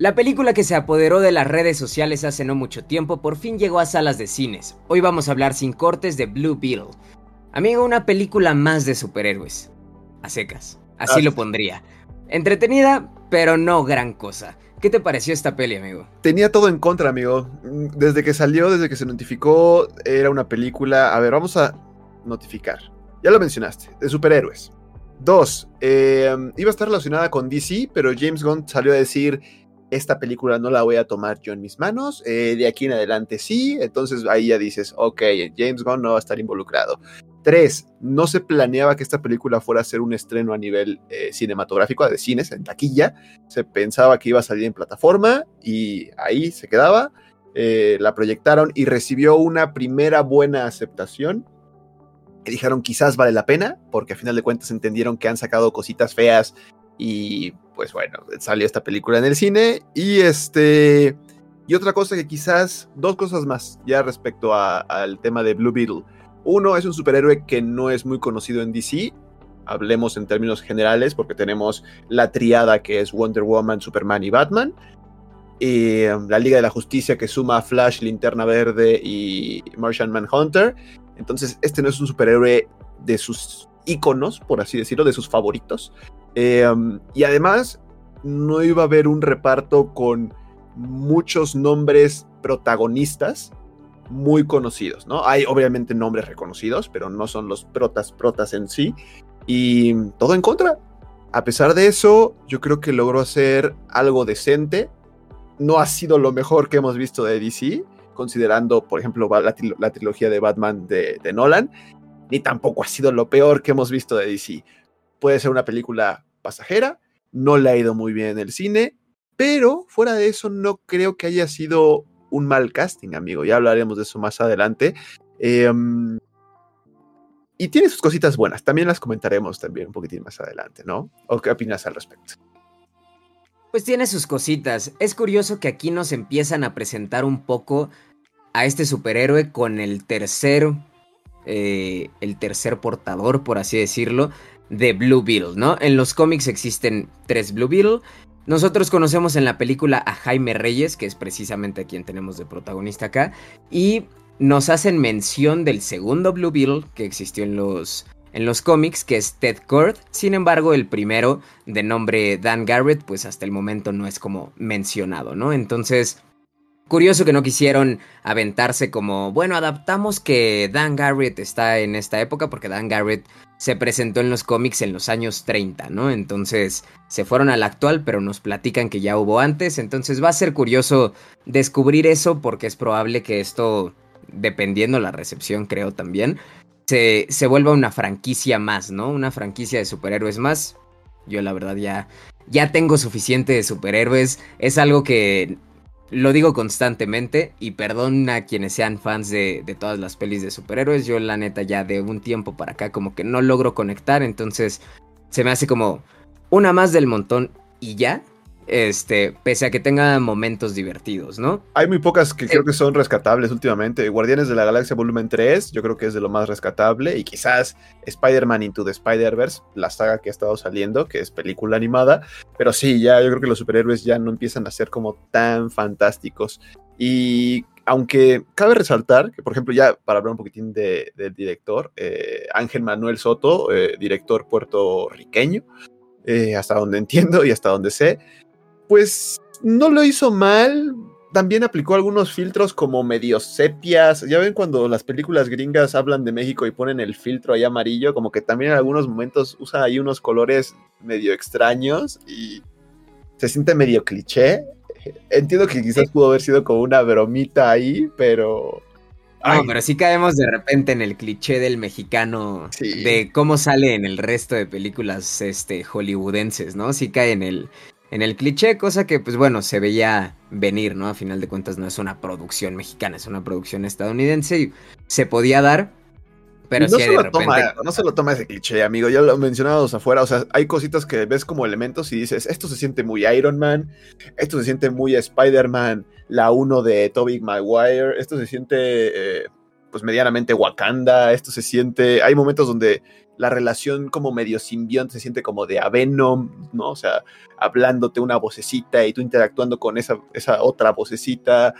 La película que se apoderó de las redes sociales hace no mucho tiempo por fin llegó a salas de cines. Hoy vamos a hablar sin cortes de Blue Beetle. Amigo, una película más de superhéroes. A secas. Así lo pondría. Entretenida, pero no gran cosa. ¿Qué te pareció esta peli, amigo? Tenía todo en contra, amigo. Desde que salió, desde que se notificó, era una película. A ver, vamos a notificar. Ya lo mencionaste, de superhéroes. Dos, eh, iba a estar relacionada con DC, pero James Gunn salió a decir esta película no la voy a tomar yo en mis manos, eh, de aquí en adelante sí, entonces ahí ya dices, ok, James Gunn no va a estar involucrado. Tres, no se planeaba que esta película fuera a ser un estreno a nivel eh, cinematográfico, de cines, en taquilla, se pensaba que iba a salir en plataforma y ahí se quedaba, eh, la proyectaron y recibió una primera buena aceptación. Que dijeron quizás vale la pena, porque a final de cuentas entendieron que han sacado cositas feas y pues bueno, salió esta película en el cine. Y este. Y otra cosa que quizás, dos cosas más ya respecto al tema de Blue Beetle. Uno es un superhéroe que no es muy conocido en DC. Hablemos en términos generales, porque tenemos la triada que es Wonder Woman, Superman y Batman. Y um, la Liga de la Justicia que suma a Flash, Linterna Verde y Martian Manhunter. Entonces, este no es un superhéroe de sus íconos, por así decirlo, de sus favoritos. Em, y además, no iba a haber un reparto con muchos nombres protagonistas muy conocidos, ¿no? Hay obviamente nombres reconocidos, pero no son los protas protas en sí. Y todo en contra. A pesar de eso, yo creo que logró hacer algo decente. No ha sido lo mejor que hemos visto de DC, considerando, por ejemplo, la, trilogía de Batman de Nolan, ni tampoco ha sido lo peor que hemos visto de DC puede ser una película pasajera, no le ha ido muy bien en el cine, pero fuera de eso no creo que haya sido un mal casting, amigo, ya hablaremos de eso más adelante. Em, y tiene sus cositas buenas, también las comentaremos también un poquitín más adelante, ¿no? ¿O qué opinas al respecto? Pues tiene sus cositas. Es curioso que aquí nos empiezan a presentar un poco a este superhéroe con el tercer, eh, el tercer portador, por así decirlo, de Blue Beetle, ¿no? En los cómics existen tres Blue Beetle. Nosotros conocemos en la película a Jaime Reyes, que es precisamente a quien tenemos de protagonista acá, y nos hacen mención del segundo Blue Beetle que existió en los, en los cómics, que es Ted Kord. Sin embargo, el primero, de nombre Dan Garrett, pues hasta el momento no es como mencionado, ¿no? Entonces, curioso que no quisieron aventarse como, bueno, adaptamos que Dan Garrett está en esta época, porque Dan Garrett se presentó en los cómics en los años 30, ¿no? Entonces se fueron al actual, pero nos platican que ya hubo antes, entonces va a ser curioso descubrir eso porque es probable que esto, dependiendo la recepción, creo también, se, se vuelva una franquicia más, ¿no? Una franquicia de superhéroes más. Yo la verdad ya, ya tengo suficiente de superhéroes, es algo que lo digo constantemente y perdón a quienes sean fans de, de, todas las pelis de superhéroes. Yo la neta ya de un tiempo para acá como que no logro conectar. Entonces se me hace como una más del montón y ya este, pese a que tenga momentos divertidos, ¿no? Hay muy pocas que creo que son rescatables últimamente. Guardianes de la Galaxia Volumen 3, yo creo que es de lo más rescatable. Y quizás Spider-Man Into the Spider-Verse, la saga que ha estado saliendo, que es película animada. Pero sí, ya yo creo que los superhéroes ya no empiezan a ser como tan fantásticos. Y aunque cabe resaltar que, por ejemplo, ya para hablar un poquitín del director, eh, Ángel Manuel Soto, eh, director puertorriqueño, eh, hasta donde entiendo y hasta donde sé, pues no lo hizo mal. También aplicó algunos filtros como medio sepias. Ya ven cuando las películas gringas hablan de México y ponen el filtro ahí amarillo, como que también en algunos momentos usa ahí unos colores medio extraños y se siente medio cliché. Entiendo que quizás pudo haber sido como una bromita ahí, pero no, pero sí caemos de repente en el cliché del mexicano de cómo sale en el resto de películas este hollywoodenses, ¿no? Sí cae en el en el cliché, cosa que pues bueno, se veía venir, ¿no? A final de cuentas no es una producción mexicana, es una producción estadounidense y se podía dar, pero no sí se repente... Toma, no se lo toma ese cliché, amigo, ya lo mencionamos afuera, o sea, hay cositas que ves como elementos y dices, esto se siente muy Iron Man, esto se siente muy Spider-Man, la 1 de Tobey Maguire, esto se siente... Eh, pues medianamente Wakanda, esto se siente, hay momentos donde la relación como medio simbionte se siente como de Avenom, ¿no? O sea, hablándote una vocecita y tú interactuando con esa, esa otra vocecita.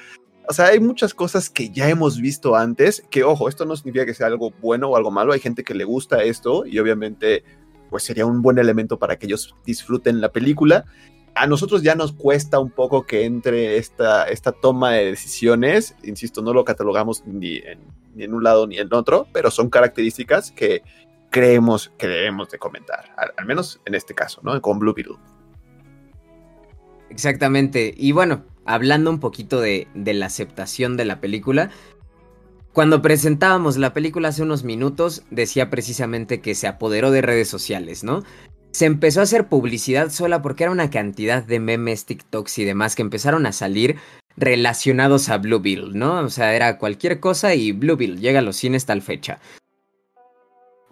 O sea, hay muchas cosas que ya hemos visto antes, que ojo, esto no significa que sea algo bueno o algo malo, hay gente que le gusta esto y obviamente pues sería un buen elemento para que ellos disfruten la película. A nosotros ya nos cuesta un poco que entre esta, esta toma de decisiones, insisto, no lo catalogamos ni en, un lado ni en otro, pero son características que creemos que debemos de comentar, al, menos en este caso, ¿no? Con Blue Beetle. Exactamente, y bueno, hablando un poquito de, de la aceptación de la película, cuando presentábamos la película hace unos minutos, decía precisamente que se apoderó de redes sociales, ¿no? Se empezó a hacer publicidad sola porque era una cantidad de memes, TikToks y demás que empezaron a salir relacionados a Blue Bill, ¿no? O sea, era cualquier cosa y Blue Bill llega a los cines tal fecha.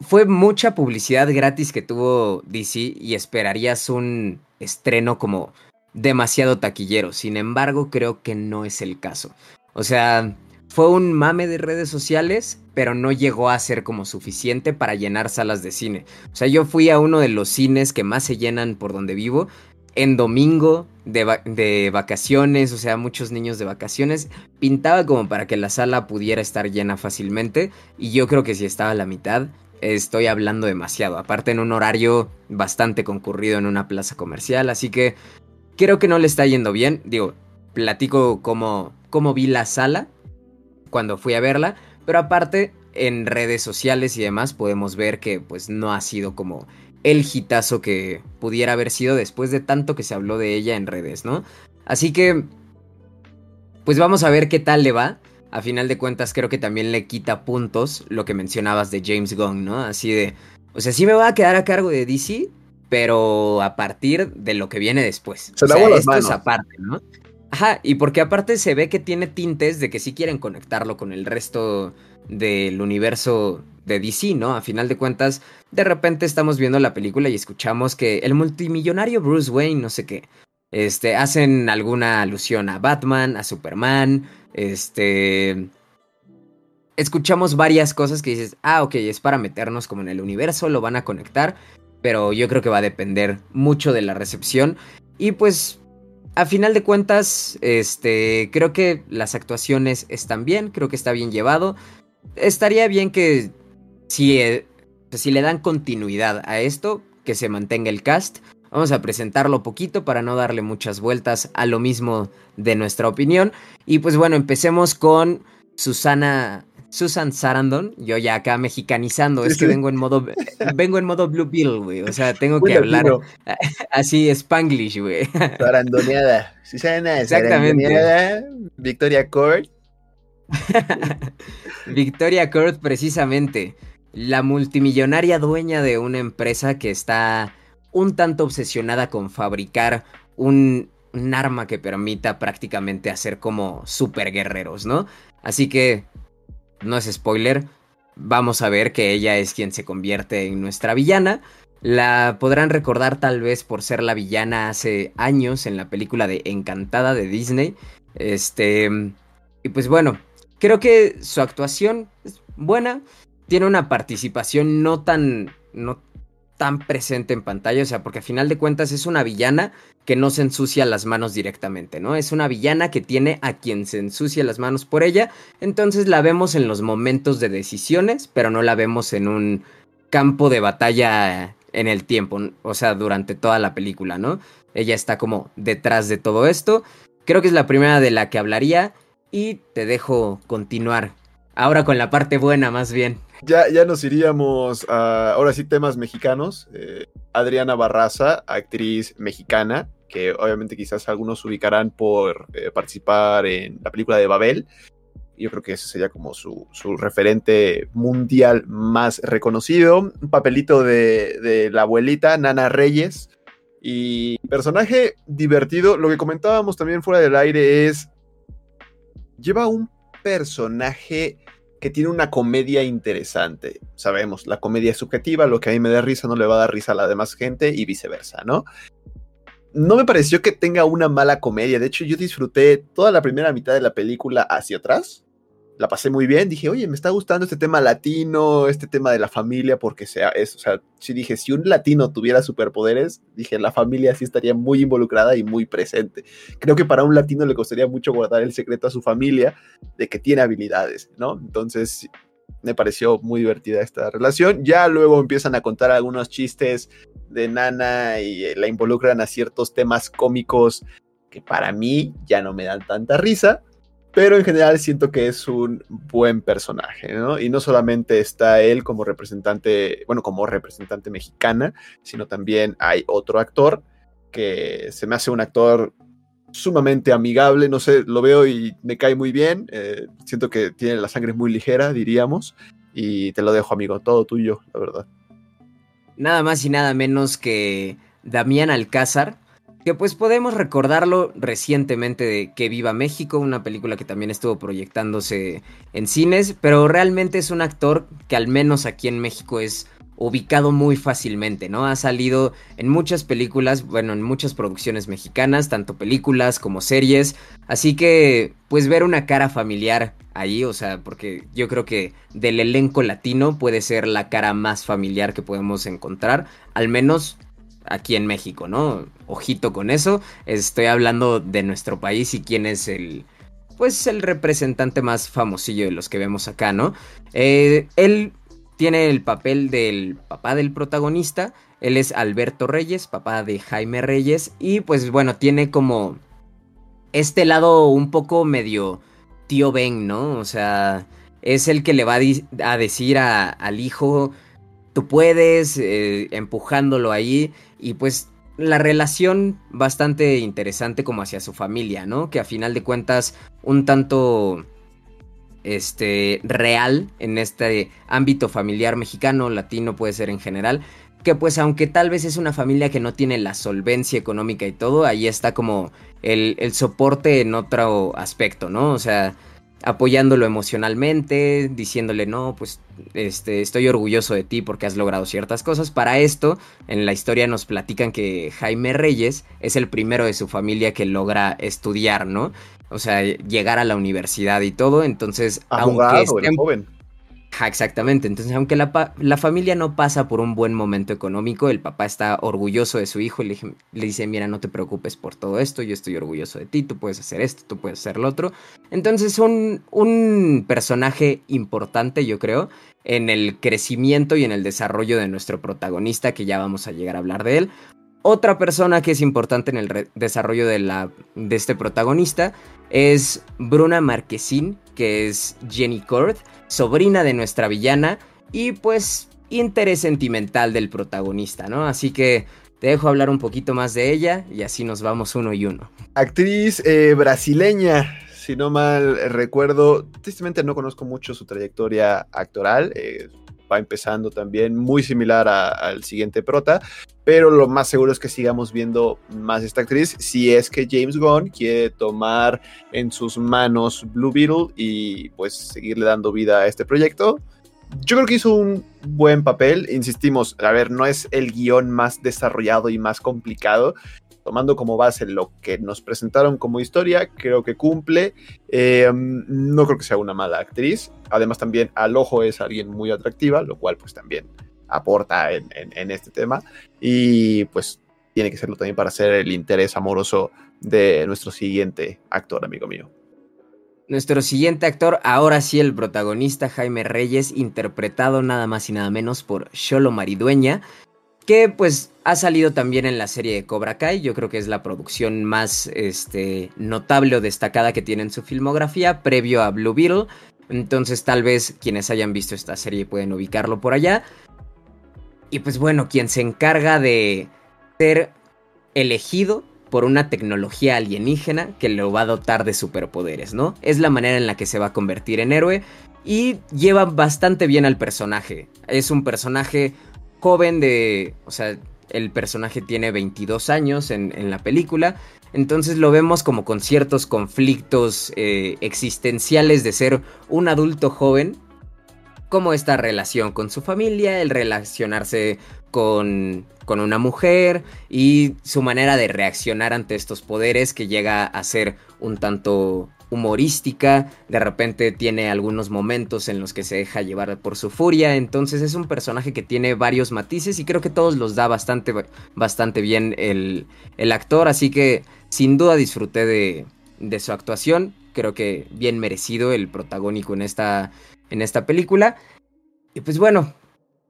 Fue mucha publicidad gratis que tuvo DC y esperarías un estreno como demasiado taquillero. Sin embargo, creo que no es el caso. O sea, fue un mame de redes sociales, pero no llegó a ser como suficiente para llenar salas de cine. O sea, yo fui a uno de los cines que más se llenan por donde vivo en domingo de, vacaciones, o sea, muchos niños de vacaciones, pintaba como para que la sala pudiera estar llena fácilmente y yo creo que si estaba la mitad, estoy hablando demasiado, aparte en un horario bastante concurrido en una plaza comercial, así que creo que no le está yendo bien, digo, platico cómo, cómo vi la sala cuando fui a verla, pero aparte en redes sociales y demás podemos ver que pues no ha sido como el hitazo que pudiera haber sido después de tanto que se habló de ella en redes, ¿no? Así que pues vamos a ver qué tal le va. A final de cuentas creo que también le quita puntos lo que mencionabas de James Gunn, ¿no? Así de, o sea, sí me va a quedar a cargo de DC, pero a partir de lo que viene después. Se o sea, las esto es aparte, ¿no? Ajá, y porque aparte se ve que tiene tintes de que sí quieren conectarlo con el resto del universo de DC, ¿no? A final de cuentas, de repente estamos viendo la película y escuchamos que el multimillonario Bruce Wayne, no sé qué, este, hacen alguna alusión a Batman, a Superman, este... Escuchamos varias cosas que dices, ah, ok, es para meternos como en el universo, lo van a conectar, pero yo creo que va a depender mucho de la recepción. Y pues a final de cuentas, este, creo que las actuaciones están bien, creo que está bien llevado. Estaría bien que si, eh, si le dan continuidad a esto, que se mantenga el cast. Vamos a presentarlo poquito para no darle muchas vueltas a lo mismo de nuestra opinión. Y pues bueno, empecemos con Susana Susan Sarandon, yo ya acá mexicanizando, es que vengo en modo vengo en modo Blue Bill, güey, o sea, tengo que hablar así spanglish, güey. Sarandoneada. Susana Exactamente. Victoria Court. Victoria Court precisamente, la multimillonaria dueña de una empresa que está un tanto obsesionada con fabricar un, arma que permita prácticamente hacer como super guerreros, ¿no? Así que no es spoiler, vamos a ver que ella es quien se convierte en nuestra villana. La podrán recordar tal vez por ser la villana hace años en la película de Encantada de Disney. Este. Y pues bueno, creo que su actuación es buena. Tiene una participación no tan. no tan presente en pantalla, o sea, porque a final de cuentas es una villana que no se ensucia las manos directamente, ¿no? Es una villana que tiene a quien se ensucia las manos por ella, entonces la vemos en los momentos de decisiones, pero no la vemos en un campo de batalla en el tiempo, o sea, durante toda la película, ¿no? Ella está como detrás de todo esto. Creo que es la primera de la que hablaría y te dejo continuar. Ahora con la parte buena, más bien. Ya, ya nos iríamos a, ahora sí, temas mexicanos. Eh, Adriana Barraza, actriz mexicana, que obviamente quizás algunos ubicarán por eh, participar en la película de Babel. Yo creo que ese sería como su, su referente mundial más reconocido. Un papelito de, de la abuelita, Nana Reyes. Y personaje divertido. Lo que comentábamos también fuera del aire es. Lleva un personaje que tiene una comedia interesante. Sabemos, la comedia es subjetiva, lo que a mí me da risa no le va a dar risa a la demás gente y viceversa, ¿no? No me pareció que tenga una mala comedia, de hecho yo disfruté toda la primera mitad de la película hacia atrás. La pasé muy bien. Dije, oye, me está gustando este tema latino, este tema de la familia, porque sea, es, o sea, sí dije, si un latino tuviera superpoderes, dije, la familia sí estaría muy involucrada y muy presente. Creo que para un latino le costaría mucho guardar el secreto a su familia de que tiene habilidades, ¿no? Entonces, me pareció muy divertida esta relación. Ya luego empiezan a contar algunos chistes de Nana y eh, la involucran a ciertos temas cómicos que para mí ya no me dan tanta risa pero en general siento que es un buen personaje, ¿no? Y no solamente está él como representante, bueno, como representante mexicana, sino también hay otro actor que se me hace un actor sumamente amigable, no sé, lo veo y me cae muy bien, eh, siento que tiene la sangre muy ligera, diríamos, y te lo dejo, amigo, todo tuyo, la verdad. Nada más y nada menos que Damián Alcázar, que pues podemos recordarlo recientemente de Que Viva México, una película que también estuvo proyectándose en cines, pero realmente es un actor que al menos aquí en México es ubicado muy fácilmente, ¿no? Ha salido en muchas películas, bueno, en muchas producciones mexicanas, tanto películas como series, así que pues ver una cara familiar ahí, o sea, porque yo creo que del elenco latino puede ser la cara más familiar que podemos encontrar, al menos aquí en México, ¿no? Ojito con eso. Estoy hablando de nuestro país y quién es el. Pues el representante más famosillo de los que vemos acá, ¿no? Eh, él tiene el papel del papá del protagonista. Él es Alberto Reyes, papá de Jaime Reyes. Y pues bueno, tiene como este lado un poco medio tío Ben, ¿no? O sea, es el que le va a, decir al hijo, tú puedes, eh, empujándolo ahí. Y pues la relación bastante interesante como hacia su familia, ¿no? Que a final de cuentas un tanto este real en este ámbito familiar mexicano, latino puede ser en general, que pues aunque tal vez es una familia que no tiene la solvencia económica y todo, ahí está como el, el soporte en otro aspecto, ¿no? O sea, apoyándolo emocionalmente, diciéndole, no, pues este, estoy orgulloso de ti porque has logrado ciertas cosas. Para esto, en la historia nos platican que Jaime Reyes es el primero de su familia que logra estudiar, ¿no? O sea, llegar a la universidad y todo. Entonces, aunque joven exactamente. Entonces, aunque la, la, familia no pasa por un buen momento económico, el papá está orgulloso de su hijo y le, le, dice, mira, no te preocupes por todo esto, yo estoy orgulloso de ti, tú puedes hacer esto, tú puedes hacer lo otro. Entonces, un, un personaje importante, yo creo, en el crecimiento y en el desarrollo de nuestro protagonista, que ya vamos a llegar a hablar de él. Otra persona que es importante en el desarrollo de, la, de este protagonista es Bruna Marquezín, que es Jenny Cord sobrina de nuestra villana y pues interés sentimental del protagonista, ¿no? Así que te dejo hablar un poquito más de ella y así nos vamos uno y uno. Actriz eh, brasileña, si no mal recuerdo, tristemente no conozco mucho su trayectoria actoral. Eh, va empezando también muy similar al siguiente prota, pero lo más seguro es que sigamos viendo más esta actriz si es que James Gunn quiere tomar en sus manos Blue Beetle y pues seguirle dando vida a este proyecto. Yo creo que hizo un buen papel, insistimos, a ver, no es el guion más desarrollado y más complicado, tomando como base lo que nos presentaron como historia, creo que cumple. Eh, no creo que sea una mala actriz. Además, también al ojo es alguien muy atractiva, lo cual pues también aporta en, este tema. Y pues tiene que serlo también para ser el interés amoroso de nuestro siguiente actor, amigo mío. Nuestro siguiente actor, ahora sí el protagonista Jaime Reyes, interpretado nada más y nada menos por Sholo Maridueña, que pues ha salido también en la serie de Cobra Kai, yo creo que es la producción más este, notable o destacada que tiene en su filmografía, previo a Blue Beetle, entonces tal vez quienes hayan visto esta serie pueden ubicarlo por allá. Y pues bueno, quien se encarga de ser elegido por una tecnología alienígena que lo va a dotar de superpoderes, ¿no? Es la manera en la que se va a convertir en héroe y lleva bastante bien al personaje. Es un personaje joven de... O sea, el personaje tiene 22 años en, la película. Entonces lo vemos como con ciertos conflictos eh, existenciales de ser un adulto joven como esta relación con su familia, el relacionarse con, con una mujer y su manera de reaccionar ante estos poderes que llega a ser un tanto humorística, de repente tiene algunos momentos en los que se deja llevar por su furia, entonces es un personaje que tiene varios matices y creo que todos los da bastante, bastante bien el, el actor, así que sin duda disfruté de, de su actuación, creo que bien merecido el protagónico en esta, en esta película. Y pues bueno,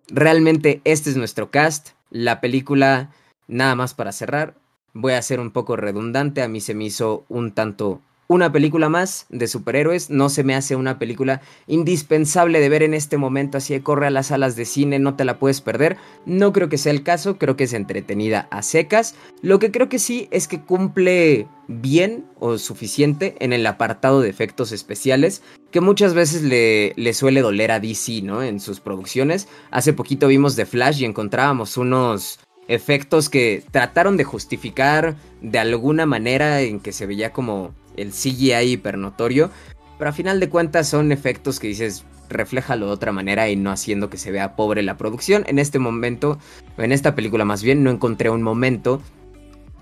realmente este es nuestro cast, la película, nada más para cerrar, voy a ser un poco redundante, a mí se me hizo un tanto una película más de superhéroes, no se me hace una película indispensable de ver en este momento, así de corre a las salas de cine, no te la puedes perder, no creo que sea el caso, creo que es entretenida a secas, lo que creo que sí es que cumple bien o suficiente en el apartado de efectos especiales, que muchas veces le, le suele doler a DC, ¿no? En sus producciones, hace poquito vimos The Flash y encontrábamos unos efectos que trataron de justificar de alguna manera en que se veía como el CGI hipernotorio, pero a final de cuentas son efectos que dices, refléjalo de otra manera y no haciendo que se vea pobre la producción. En este momento, en esta película más bien, no encontré un momento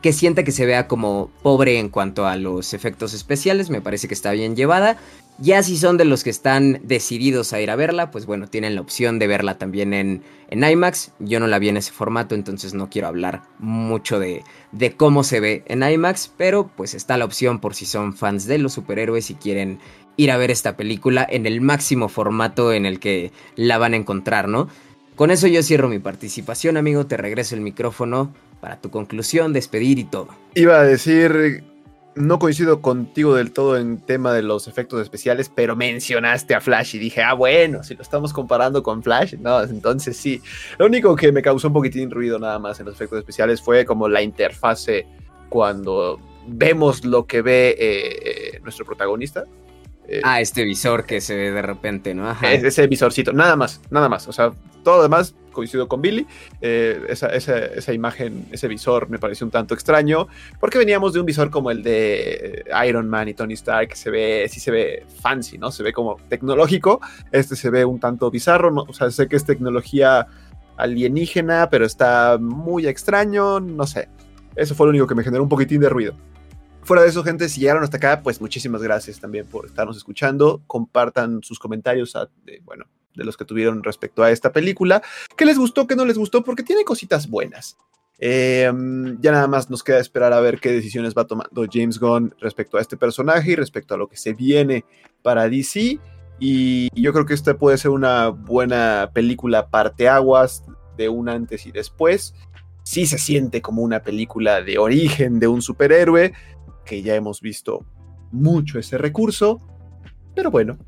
que sienta que se vea como pobre en cuanto a los efectos especiales, me parece que está bien llevada. Ya si son de los que están decididos a ir a verla, pues bueno, tienen la opción de verla también en, en IMAX. Yo no la vi en ese formato, entonces no quiero hablar mucho de, de cómo se ve en IMAX, pero pues está la opción por si son fans de los superhéroes y quieren ir a ver esta película en el máximo formato en el que la van a encontrar, ¿no? Con eso yo cierro mi participación, amigo, te regreso el micrófono para tu conclusión, despedir y todo. Iba a decir no coincido contigo del todo en tema de los efectos especiales, pero mencionaste a Flash y dije, ah, bueno, si lo estamos comparando con Flash, no, entonces sí. Lo único que me causó un poquitín ruido nada más en los efectos especiales fue como la interfase cuando vemos lo que ve eh, nuestro protagonista. Eh, ah, este visor que se ve de repente, ¿no? Ese visorcito, nada más, nada más. O sea, todo lo demás coincido con Billy. Eh, esa, imagen, ese visor me pareció un tanto extraño, porque veníamos de un visor como el de Iron Man y Tony Stark, que se ve, sí se ve fancy, ¿no? Se ve como tecnológico. Este se ve un tanto bizarro, ¿no? o sea, sé que es tecnología alienígena, pero está muy extraño, no sé. Eso fue lo único que me generó un poquitín de ruido. Fuera de eso, gente, si llegaron hasta acá, pues muchísimas gracias también por estarnos escuchando. Compartan sus comentarios, bueno, de los que tuvieron respecto a esta película. ¿Qué les gustó, qué no les gustó? Porque tiene cositas buenas. Em, ya nada más nos queda esperar a ver qué decisiones va tomando James Gunn respecto a este personaje y respecto a lo que se viene para DC. Y yo creo que esta puede ser una buena película parteaguas de un antes y después. Sí se siente como una película de origen de un superhéroe, que ya hemos visto mucho ese recurso. Pero bueno,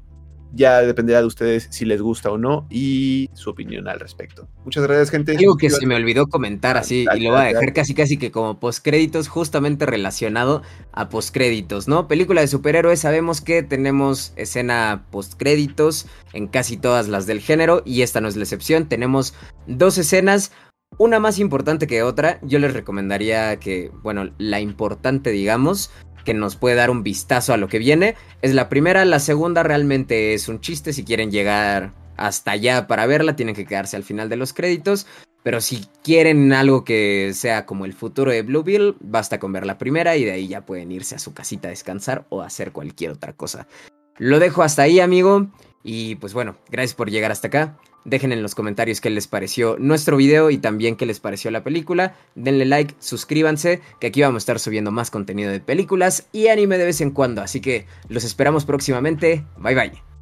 ya dependerá de ustedes si les gusta o no y su opinión al respecto. Muchas gracias, gente. Algo que se me olvidó comentar así y lo voy a dejar casi casi que como postcréditos, justamente relacionado a postcréditos, ¿no? Película de superhéroes, sabemos que tenemos escena postcréditos en casi todas las del género y esta no es la excepción. Tenemos dos escenas. Una más importante que otra, yo les recomendaría que, bueno, la importante digamos, que nos puede dar un vistazo a lo que viene. Es la primera, la segunda realmente es un chiste. Si quieren llegar hasta allá para verla, tienen que quedarse al final de los créditos. Pero si quieren algo que sea como el futuro de Blue Bill, basta con ver la primera y de ahí ya pueden irse a su casita a descansar o hacer cualquier otra cosa. Lo dejo hasta ahí, amigo. Y pues bueno, gracias por llegar hasta acá. Dejen en los comentarios qué les pareció nuestro video y también qué les pareció la película. Denle like, suscríbanse, que aquí vamos a estar subiendo más contenido de películas y anime de vez en cuando. Así que los esperamos próximamente. Bye bye.